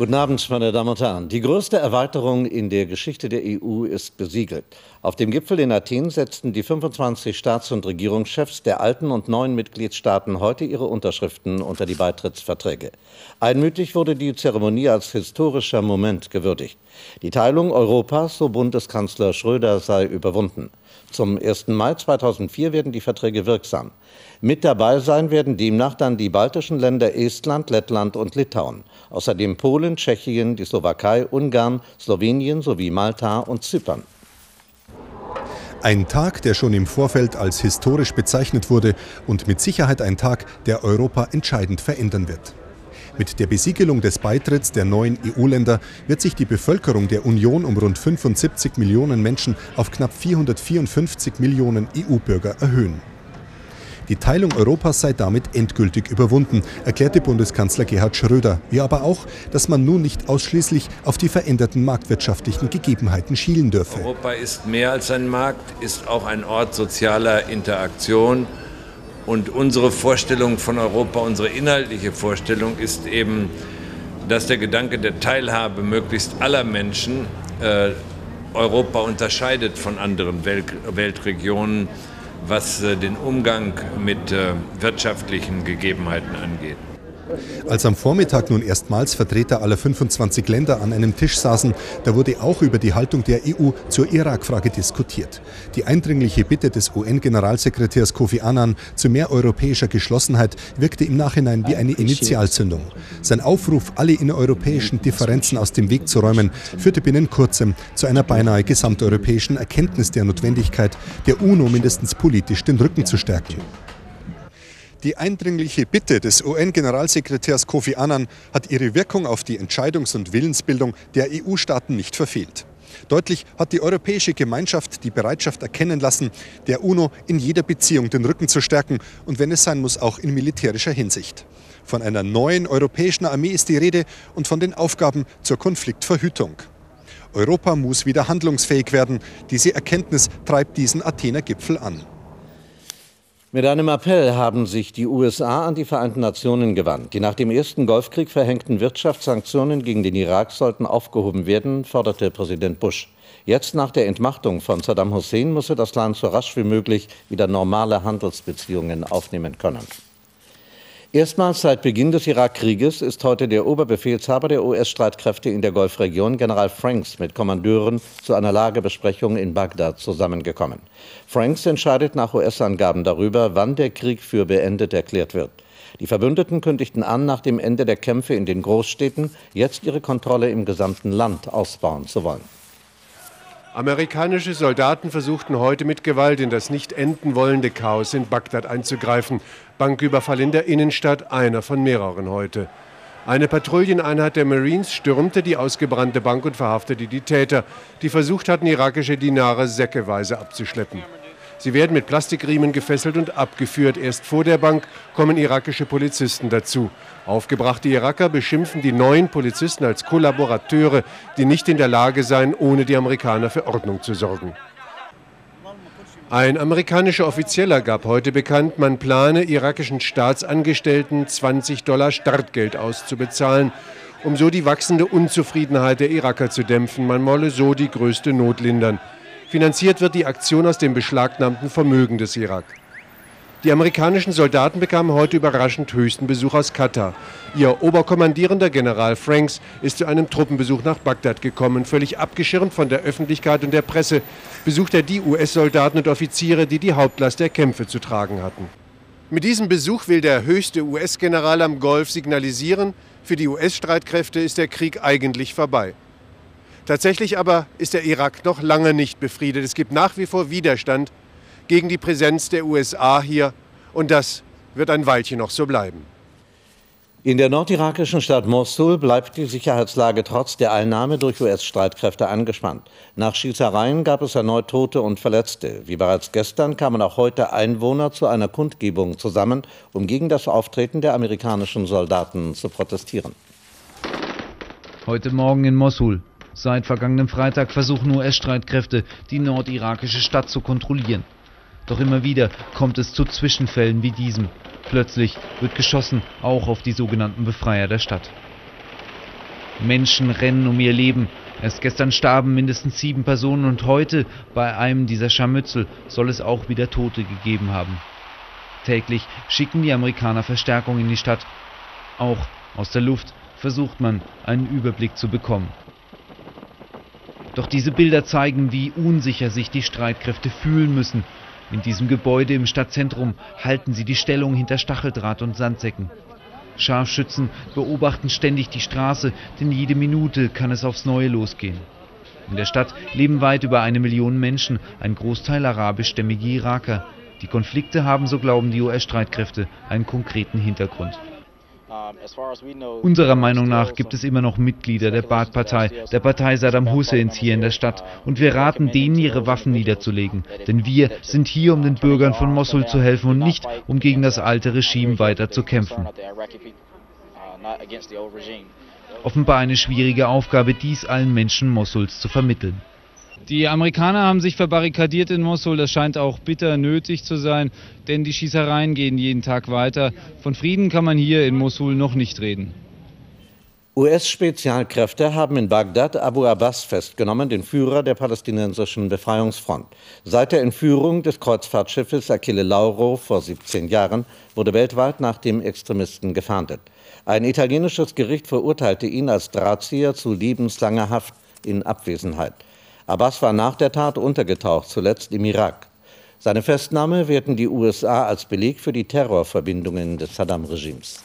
Guten Abend, meine Damen und Herren. Die größte Erweiterung in der Geschichte der EU ist besiegelt. Auf dem Gipfel in Athen setzten die 25 Staats- und Regierungschefs der alten und neuen Mitgliedstaaten heute ihre Unterschriften unter die Beitrittsverträge. Einmütig wurde die Zeremonie als historischer Moment gewürdigt. Die Teilung Europas, so Bundeskanzler Schröder, sei überwunden. Zum 1. Mai 2004 werden die Verträge wirksam. Mit dabei sein werden demnach dann die baltischen Länder Estland, Lettland und Litauen. Außerdem Polen, Tschechien, die Slowakei, Ungarn, Slowenien sowie Malta und Zypern. Ein Tag, der schon im Vorfeld als historisch bezeichnet wurde und mit Sicherheit ein Tag, der Europa entscheidend verändern wird. Mit der Besiegelung des Beitritts der neuen EU-Länder wird sich die Bevölkerung der Union um rund 75 Millionen Menschen auf knapp 454 Millionen EU-Bürger erhöhen. Die Teilung Europas sei damit endgültig überwunden, erklärte Bundeskanzler Gerhard Schröder, wie aber auch, dass man nun nicht ausschließlich auf die veränderten marktwirtschaftlichen Gegebenheiten schielen dürfe. Europa ist mehr als ein Markt, ist auch ein Ort sozialer Interaktion. Und unsere Vorstellung von Europa, unsere inhaltliche Vorstellung ist eben, dass der Gedanke der Teilhabe möglichst aller Menschen äh, Europa unterscheidet von anderen Welt Weltregionen was äh, den Umgang mit äh, wirtschaftlichen Gegebenheiten angeht. Als am Vormittag nun erstmals Vertreter aller 25 Länder an einem Tisch saßen, da wurde auch über die Haltung der EU zur Irak-Frage diskutiert. Die eindringliche Bitte des UN-Generalsekretärs Kofi Annan zu mehr europäischer Geschlossenheit wirkte im Nachhinein wie eine Initialzündung. Sein Aufruf, alle innereuropäischen Differenzen aus dem Weg zu räumen, führte binnen kurzem zu einer beinahe gesamteuropäischen Erkenntnis der Notwendigkeit, der UNO mindestens politisch den Rücken zu stärken. Die eindringliche Bitte des UN-Generalsekretärs Kofi Annan hat ihre Wirkung auf die Entscheidungs- und Willensbildung der EU-Staaten nicht verfehlt. Deutlich hat die Europäische Gemeinschaft die Bereitschaft erkennen lassen, der UNO in jeder Beziehung den Rücken zu stärken und wenn es sein muss, auch in militärischer Hinsicht. Von einer neuen europäischen Armee ist die Rede und von den Aufgaben zur Konfliktverhütung. Europa muss wieder handlungsfähig werden. Diese Erkenntnis treibt diesen Athener Gipfel an. Mit einem Appell haben sich die USA an die Vereinten Nationen gewandt. Die nach dem ersten Golfkrieg verhängten Wirtschaftssanktionen gegen den Irak sollten aufgehoben werden, forderte Präsident Bush. Jetzt nach der Entmachtung von Saddam Hussein müsse das Land so rasch wie möglich wieder normale Handelsbeziehungen aufnehmen können. Erstmals seit Beginn des Irakkrieges ist heute der Oberbefehlshaber der US-Streitkräfte in der Golfregion, General Franks, mit Kommandeuren zu einer Lagebesprechung in Bagdad zusammengekommen. Franks entscheidet nach US-Angaben darüber, wann der Krieg für beendet erklärt wird. Die Verbündeten kündigten an, nach dem Ende der Kämpfe in den Großstädten jetzt ihre Kontrolle im gesamten Land ausbauen zu wollen. Amerikanische Soldaten versuchten heute mit Gewalt in das nicht enden wollende Chaos in Bagdad einzugreifen. Banküberfall in der Innenstadt, einer von mehreren heute. Eine Patrouilleneinheit der Marines stürmte die ausgebrannte Bank und verhaftete die Täter, die versucht hatten, irakische Dinare säckeweise abzuschleppen. Sie werden mit Plastikriemen gefesselt und abgeführt. Erst vor der Bank kommen irakische Polizisten dazu. Aufgebrachte Iraker beschimpfen die neuen Polizisten als Kollaborateure, die nicht in der Lage seien, ohne die Amerikaner für Ordnung zu sorgen. Ein amerikanischer Offizieller gab heute bekannt, man plane irakischen Staatsangestellten 20 Dollar Startgeld auszubezahlen, um so die wachsende Unzufriedenheit der Iraker zu dämpfen. Man wolle so die größte Not lindern. Finanziert wird die Aktion aus dem beschlagnahmten Vermögen des Irak. Die amerikanischen Soldaten bekamen heute überraschend höchsten Besuch aus Katar. Ihr Oberkommandierender General Franks ist zu einem Truppenbesuch nach Bagdad gekommen. Völlig abgeschirmt von der Öffentlichkeit und der Presse besucht er die US-Soldaten und Offiziere, die die Hauptlast der Kämpfe zu tragen hatten. Mit diesem Besuch will der höchste US-General am Golf signalisieren, für die US-Streitkräfte ist der Krieg eigentlich vorbei. Tatsächlich aber ist der Irak noch lange nicht befriedet. Es gibt nach wie vor Widerstand gegen die Präsenz der USA hier und das wird ein Weilchen noch so bleiben. In der nordirakischen Stadt Mosul bleibt die Sicherheitslage trotz der Einnahme durch US-Streitkräfte angespannt. Nach Schießereien gab es erneut Tote und Verletzte. Wie bereits gestern kamen auch heute Einwohner zu einer Kundgebung zusammen, um gegen das Auftreten der amerikanischen Soldaten zu protestieren. Heute Morgen in Mosul. Seit vergangenem Freitag versuchen US-Streitkräfte, die nordirakische Stadt zu kontrollieren. Doch immer wieder kommt es zu Zwischenfällen wie diesem. Plötzlich wird geschossen, auch auf die sogenannten Befreier der Stadt. Menschen rennen um ihr Leben. Erst gestern starben mindestens sieben Personen und heute bei einem dieser Scharmützel soll es auch wieder Tote gegeben haben. Täglich schicken die Amerikaner Verstärkung in die Stadt. Auch aus der Luft versucht man, einen Überblick zu bekommen. Doch diese Bilder zeigen, wie unsicher sich die Streitkräfte fühlen müssen. In diesem Gebäude im Stadtzentrum halten sie die Stellung hinter Stacheldraht und Sandsäcken. Scharfschützen beobachten ständig die Straße, denn jede Minute kann es aufs Neue losgehen. In der Stadt leben weit über eine Million Menschen, ein Großteil arabischstämmige Iraker. Die Konflikte haben, so glauben die US-Streitkräfte, einen konkreten Hintergrund. Unserer Meinung nach gibt es immer noch Mitglieder der Baath-Partei, der Partei Saddam Husseins hier in der Stadt. Und wir raten denen, ihre Waffen niederzulegen. Denn wir sind hier, um den Bürgern von Mosul zu helfen und nicht, um gegen das alte Regime weiter zu kämpfen. Offenbar eine schwierige Aufgabe, dies allen Menschen Mosuls zu vermitteln. Die Amerikaner haben sich verbarrikadiert in Mosul. Das scheint auch bitter nötig zu sein, denn die Schießereien gehen jeden Tag weiter. Von Frieden kann man hier in Mosul noch nicht reden. US-Spezialkräfte haben in Bagdad Abu Abbas festgenommen, den Führer der palästinensischen Befreiungsfront. Seit der Entführung des Kreuzfahrtschiffes Achille Lauro vor 17 Jahren wurde weltweit nach dem Extremisten gefahndet. Ein italienisches Gericht verurteilte ihn als Drahtzieher zu lebenslanger Haft in Abwesenheit. Abbas war nach der Tat untergetaucht, zuletzt im Irak. Seine Festnahme werten die USA als Beleg für die Terrorverbindungen des Saddam-Regimes.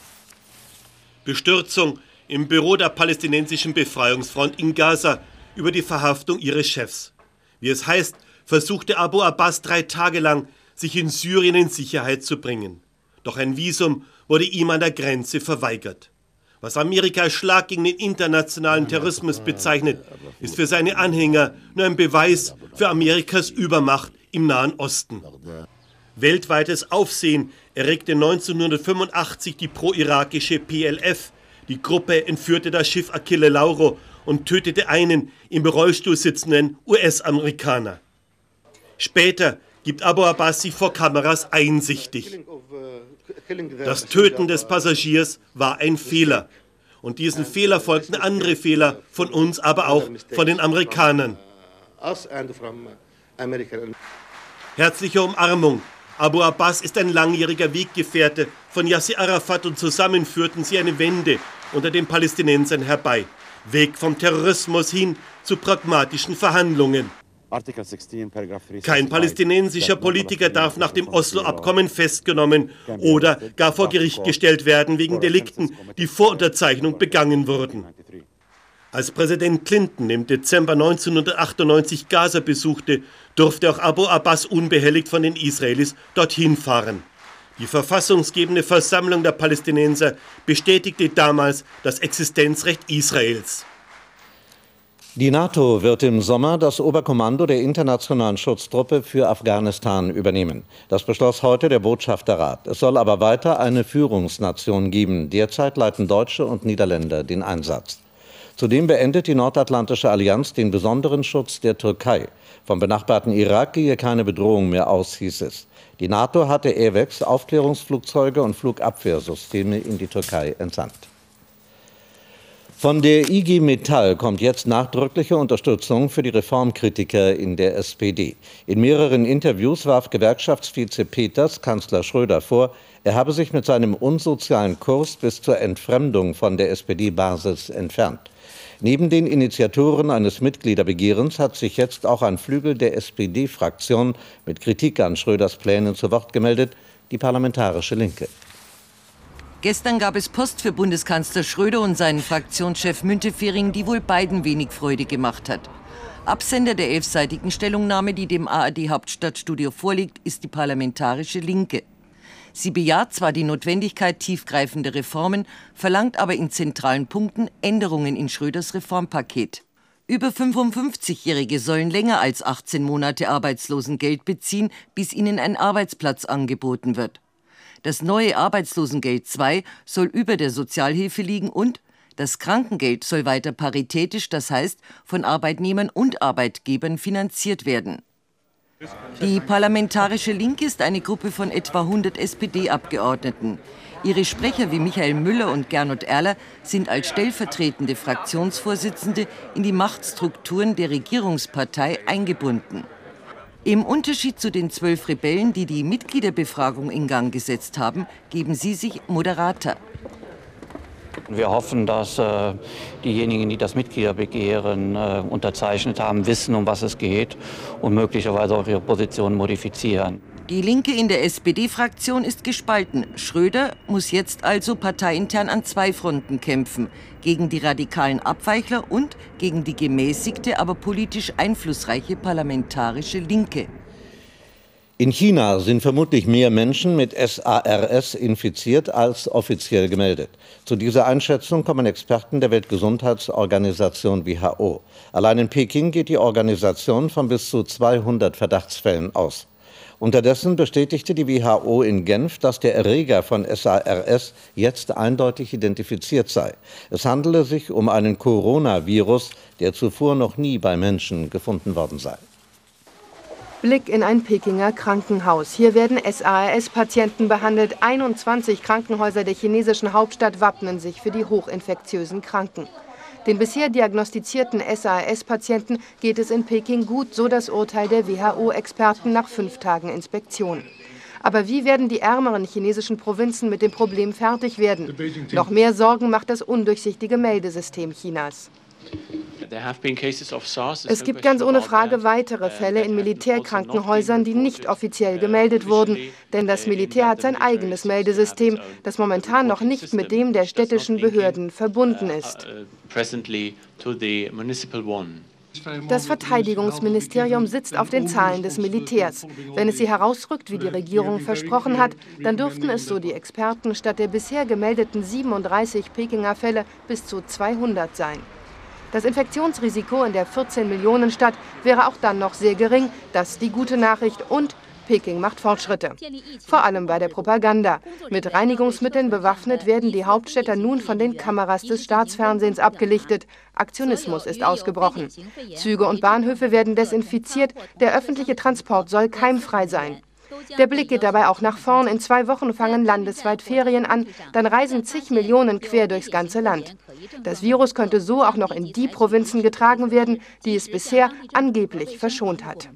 Bestürzung im Büro der palästinensischen Befreiungsfront in Gaza über die Verhaftung ihres Chefs. Wie es heißt, versuchte Abu Abbas drei Tage lang, sich in Syrien in Sicherheit zu bringen. Doch ein Visum wurde ihm an der Grenze verweigert. Was Amerika als Schlag gegen den internationalen Terrorismus bezeichnet, ist für seine Anhänger nur ein Beweis für Amerikas Übermacht im Nahen Osten. Weltweites Aufsehen erregte 1985 die pro-irakische PLF. Die Gruppe entführte das Schiff Achille Lauro und tötete einen im Rollstuhl sitzenden US-Amerikaner. Später gibt Abu Abbas sich vor Kameras einsichtig. Das Töten des Passagiers war ein Fehler. Und diesen Fehler folgten andere Fehler von uns, aber auch von den Amerikanern. Herzliche Umarmung. Abu Abbas ist ein langjähriger Weggefährte von Yasser Arafat und zusammen führten sie eine Wende unter den Palästinensern herbei. Weg vom Terrorismus hin zu pragmatischen Verhandlungen. Kein palästinensischer Politiker darf nach dem Oslo-Abkommen festgenommen oder gar vor Gericht gestellt werden wegen Delikten, die vor Unterzeichnung begangen wurden. Als Präsident Clinton im Dezember 1998 Gaza besuchte, durfte auch Abu Abbas unbehelligt von den Israelis dorthin fahren. Die verfassungsgebende Versammlung der Palästinenser bestätigte damals das Existenzrecht Israels. Die NATO wird im Sommer das Oberkommando der internationalen Schutztruppe für Afghanistan übernehmen. Das beschloss heute der Botschafterrat. Es soll aber weiter eine Führungsnation geben. Derzeit leiten Deutsche und Niederländer den Einsatz. Zudem beendet die Nordatlantische Allianz den besonderen Schutz der Türkei. Vom benachbarten Irak gehe keine Bedrohung mehr aus, hieß es. Die NATO hatte AWACS, Aufklärungsflugzeuge und Flugabwehrsysteme in die Türkei entsandt. Von der IG Metall kommt jetzt nachdrückliche Unterstützung für die Reformkritiker in der SPD. In mehreren Interviews warf Gewerkschaftsvize Peters Kanzler Schröder vor, er habe sich mit seinem unsozialen Kurs bis zur Entfremdung von der SPD-Basis entfernt. Neben den Initiatoren eines Mitgliederbegehrens hat sich jetzt auch ein Flügel der SPD-Fraktion mit Kritik an Schröders Plänen zu Wort gemeldet, die Parlamentarische Linke. Gestern gab es Post für Bundeskanzler Schröder und seinen Fraktionschef Müntefering, die wohl beiden wenig Freude gemacht hat. Absender der elfseitigen Stellungnahme, die dem ARD Hauptstadtstudio vorliegt, ist die Parlamentarische Linke. Sie bejaht zwar die Notwendigkeit tiefgreifender Reformen, verlangt aber in zentralen Punkten Änderungen in Schröders Reformpaket. Über 55-Jährige sollen länger als 18 Monate Arbeitslosengeld beziehen, bis ihnen ein Arbeitsplatz angeboten wird. Das neue Arbeitslosengeld II soll über der Sozialhilfe liegen und Das Krankengeld soll weiter paritätisch, das heißt von Arbeitnehmern und Arbeitgebern finanziert werden. Die Parlamentarische Linke ist eine Gruppe von etwa 100 SPD-Abgeordneten. Ihre Sprecher wie Michael Müller und Gernot Erler sind als stellvertretende Fraktionsvorsitzende in die Machtstrukturen der Regierungspartei eingebunden. Im Unterschied zu den zwölf Rebellen, die die Mitgliederbefragung in Gang gesetzt haben, geben sie sich moderater. Wir hoffen, dass äh, diejenigen, die das Mitgliederbegehren äh, unterzeichnet haben, wissen, um was es geht und möglicherweise auch ihre Position modifizieren. Die Linke in der SPD-Fraktion ist gespalten. Schröder muss jetzt also parteiintern an zwei Fronten kämpfen. Gegen die radikalen Abweichler und gegen die gemäßigte, aber politisch einflussreiche parlamentarische Linke. In China sind vermutlich mehr Menschen mit SARS infiziert als offiziell gemeldet. Zu dieser Einschätzung kommen Experten der Weltgesundheitsorganisation WHO. Allein in Peking geht die Organisation von bis zu 200 Verdachtsfällen aus. Unterdessen bestätigte die WHO in Genf, dass der Erreger von SARS jetzt eindeutig identifiziert sei. Es handele sich um einen Coronavirus, der zuvor noch nie bei Menschen gefunden worden sei. Blick in ein Pekinger Krankenhaus. Hier werden SARS-Patienten behandelt. 21 Krankenhäuser der chinesischen Hauptstadt wappnen sich für die hochinfektiösen Kranken. Den bisher diagnostizierten SAS-Patienten geht es in Peking gut, so das Urteil der WHO-Experten nach fünf Tagen Inspektion. Aber wie werden die ärmeren chinesischen Provinzen mit dem Problem fertig werden? Noch mehr Sorgen macht das undurchsichtige Meldesystem Chinas. Es gibt ganz ohne Frage weitere Fälle in Militärkrankenhäusern, die nicht offiziell gemeldet wurden, denn das Militär hat sein eigenes Meldesystem, das momentan noch nicht mit dem der städtischen Behörden verbunden ist. Das Verteidigungsministerium sitzt auf den Zahlen des Militärs. Wenn es sie herausrückt, wie die Regierung versprochen hat, dann dürften es, so die Experten, statt der bisher gemeldeten 37 Pekinger Fälle bis zu 200 sein. Das Infektionsrisiko in der 14-Millionen-Stadt wäre auch dann noch sehr gering. Das ist die gute Nachricht. Und Peking macht Fortschritte. Vor allem bei der Propaganda. Mit Reinigungsmitteln bewaffnet werden die Hauptstädter nun von den Kameras des Staatsfernsehens abgelichtet. Aktionismus ist ausgebrochen. Züge und Bahnhöfe werden desinfiziert. Der öffentliche Transport soll keimfrei sein. Der Blick geht dabei auch nach vorn. In zwei Wochen fangen landesweit Ferien an. Dann reisen zig Millionen quer durchs ganze Land. Das Virus könnte so auch noch in die Provinzen getragen werden, die es bisher angeblich verschont hat.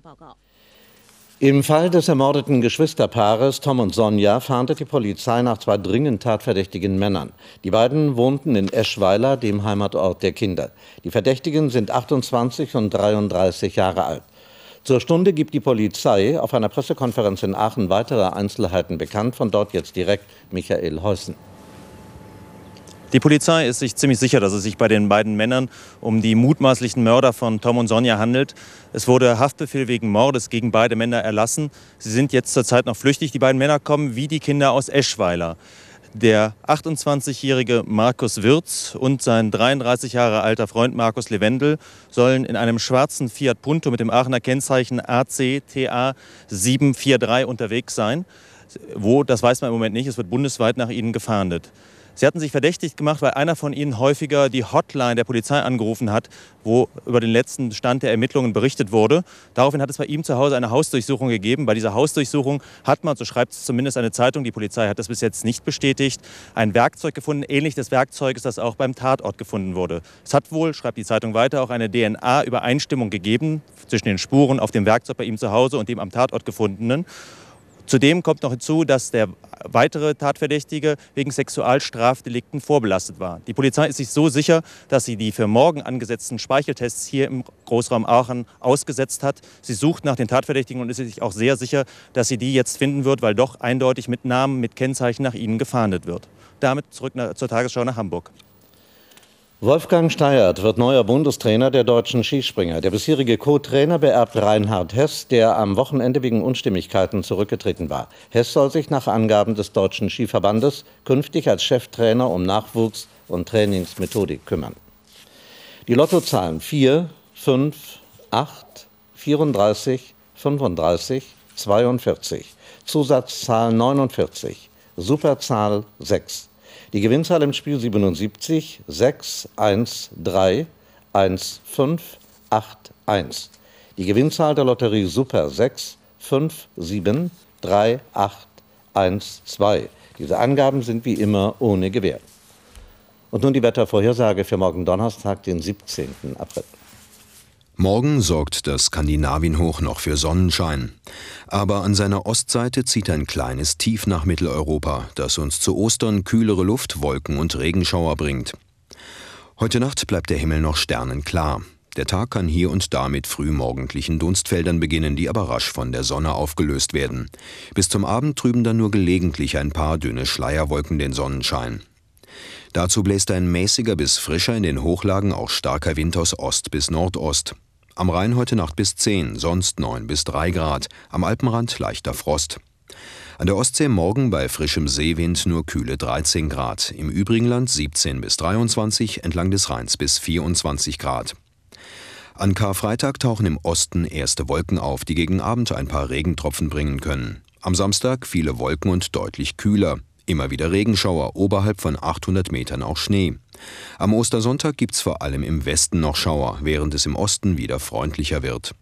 Im Fall des ermordeten Geschwisterpaares Tom und Sonja fahndet die Polizei nach zwei dringend tatverdächtigen Männern. Die beiden wohnten in Eschweiler, dem Heimatort der Kinder. Die Verdächtigen sind 28 und 33 Jahre alt. Zur Stunde gibt die Polizei auf einer Pressekonferenz in Aachen weitere Einzelheiten bekannt. Von dort jetzt direkt Michael Heusen. Die Polizei ist sich ziemlich sicher, dass es sich bei den beiden Männern um die mutmaßlichen Mörder von Tom und Sonja handelt. Es wurde Haftbefehl wegen Mordes gegen beide Männer erlassen. Sie sind jetzt zurzeit noch flüchtig. Die beiden Männer kommen wie die Kinder aus Eschweiler. Der 28-jährige Markus Wirz und sein 33 Jahre alter Freund Markus Lewendel sollen in einem schwarzen Fiat Punto mit dem Aachener Kennzeichen ACTA 743 unterwegs sein. Wo, das weiß man im Moment nicht. Es wird bundesweit nach ihnen gefahndet. Sie hatten sich verdächtig gemacht, weil einer von ihnen häufiger die Hotline der Polizei angerufen hat, wo über den letzten Stand der Ermittlungen berichtet wurde. Daraufhin hat es bei ihm zu Hause eine Hausdurchsuchung gegeben. Bei dieser Hausdurchsuchung hat man, so schreibt es zumindest eine Zeitung, die Polizei hat das bis jetzt nicht bestätigt, ein Werkzeug gefunden, ähnlich des Werkzeuges, das auch beim Tatort gefunden wurde. Es hat wohl, schreibt die Zeitung weiter, auch eine DNA-Übereinstimmung gegeben zwischen den Spuren auf dem Werkzeug bei ihm zu Hause und dem am Tatort gefundenen. Zudem kommt noch hinzu, dass der weitere Tatverdächtige wegen Sexualstrafdelikten vorbelastet war. Die Polizei ist sich so sicher, dass sie die für morgen angesetzten Speicheltests hier im Großraum Aachen ausgesetzt hat. Sie sucht nach den Tatverdächtigen und ist sich auch sehr sicher, dass sie die jetzt finden wird, weil doch eindeutig mit Namen, mit Kennzeichen nach ihnen gefahndet wird. Damit zurück zur Tagesschau nach Hamburg. Wolfgang Steiert wird neuer Bundestrainer der deutschen Skispringer. Der bisherige Co-Trainer beerbt Reinhard Hess, der am Wochenende wegen Unstimmigkeiten zurückgetreten war. Hess soll sich nach Angaben des Deutschen Skiverbandes künftig als Cheftrainer um Nachwuchs und Trainingsmethodik kümmern. Die Lottozahlen 4, 5, 8, 34, 35, 42. Zusatzzahl 49. Superzahl 6. Die Gewinnzahl im Spiel 77 6 1 3 1 5 8 1. Die Gewinnzahl der Lotterie Super 6 5 7 3 8 1 2. Diese Angaben sind wie immer ohne Gewähr. Und nun die Wettervorhersage für morgen Donnerstag, den 17. April. Morgen sorgt das Skandinavienhoch noch für Sonnenschein. Aber an seiner Ostseite zieht ein kleines Tief nach Mitteleuropa, das uns zu Ostern kühlere Luft, Wolken und Regenschauer bringt. Heute Nacht bleibt der Himmel noch sternenklar. Der Tag kann hier und da mit frühmorgendlichen Dunstfeldern beginnen, die aber rasch von der Sonne aufgelöst werden. Bis zum Abend trüben dann nur gelegentlich ein paar dünne Schleierwolken den Sonnenschein. Dazu bläst ein mäßiger bis frischer in den Hochlagen auch starker Wind aus Ost bis Nordost. Am Rhein heute Nacht bis 10, sonst 9 bis 3 Grad, am Alpenrand leichter Frost. An der Ostsee morgen bei frischem Seewind nur kühle 13 Grad, im übrigen Land 17 bis 23, entlang des Rheins bis 24 Grad. An Karfreitag tauchen im Osten erste Wolken auf, die gegen Abend ein paar Regentropfen bringen können. Am Samstag viele Wolken und deutlich kühler. Immer wieder Regenschauer, oberhalb von 800 Metern auch Schnee. Am Ostersonntag gibt's vor allem im Westen noch Schauer, während es im Osten wieder freundlicher wird.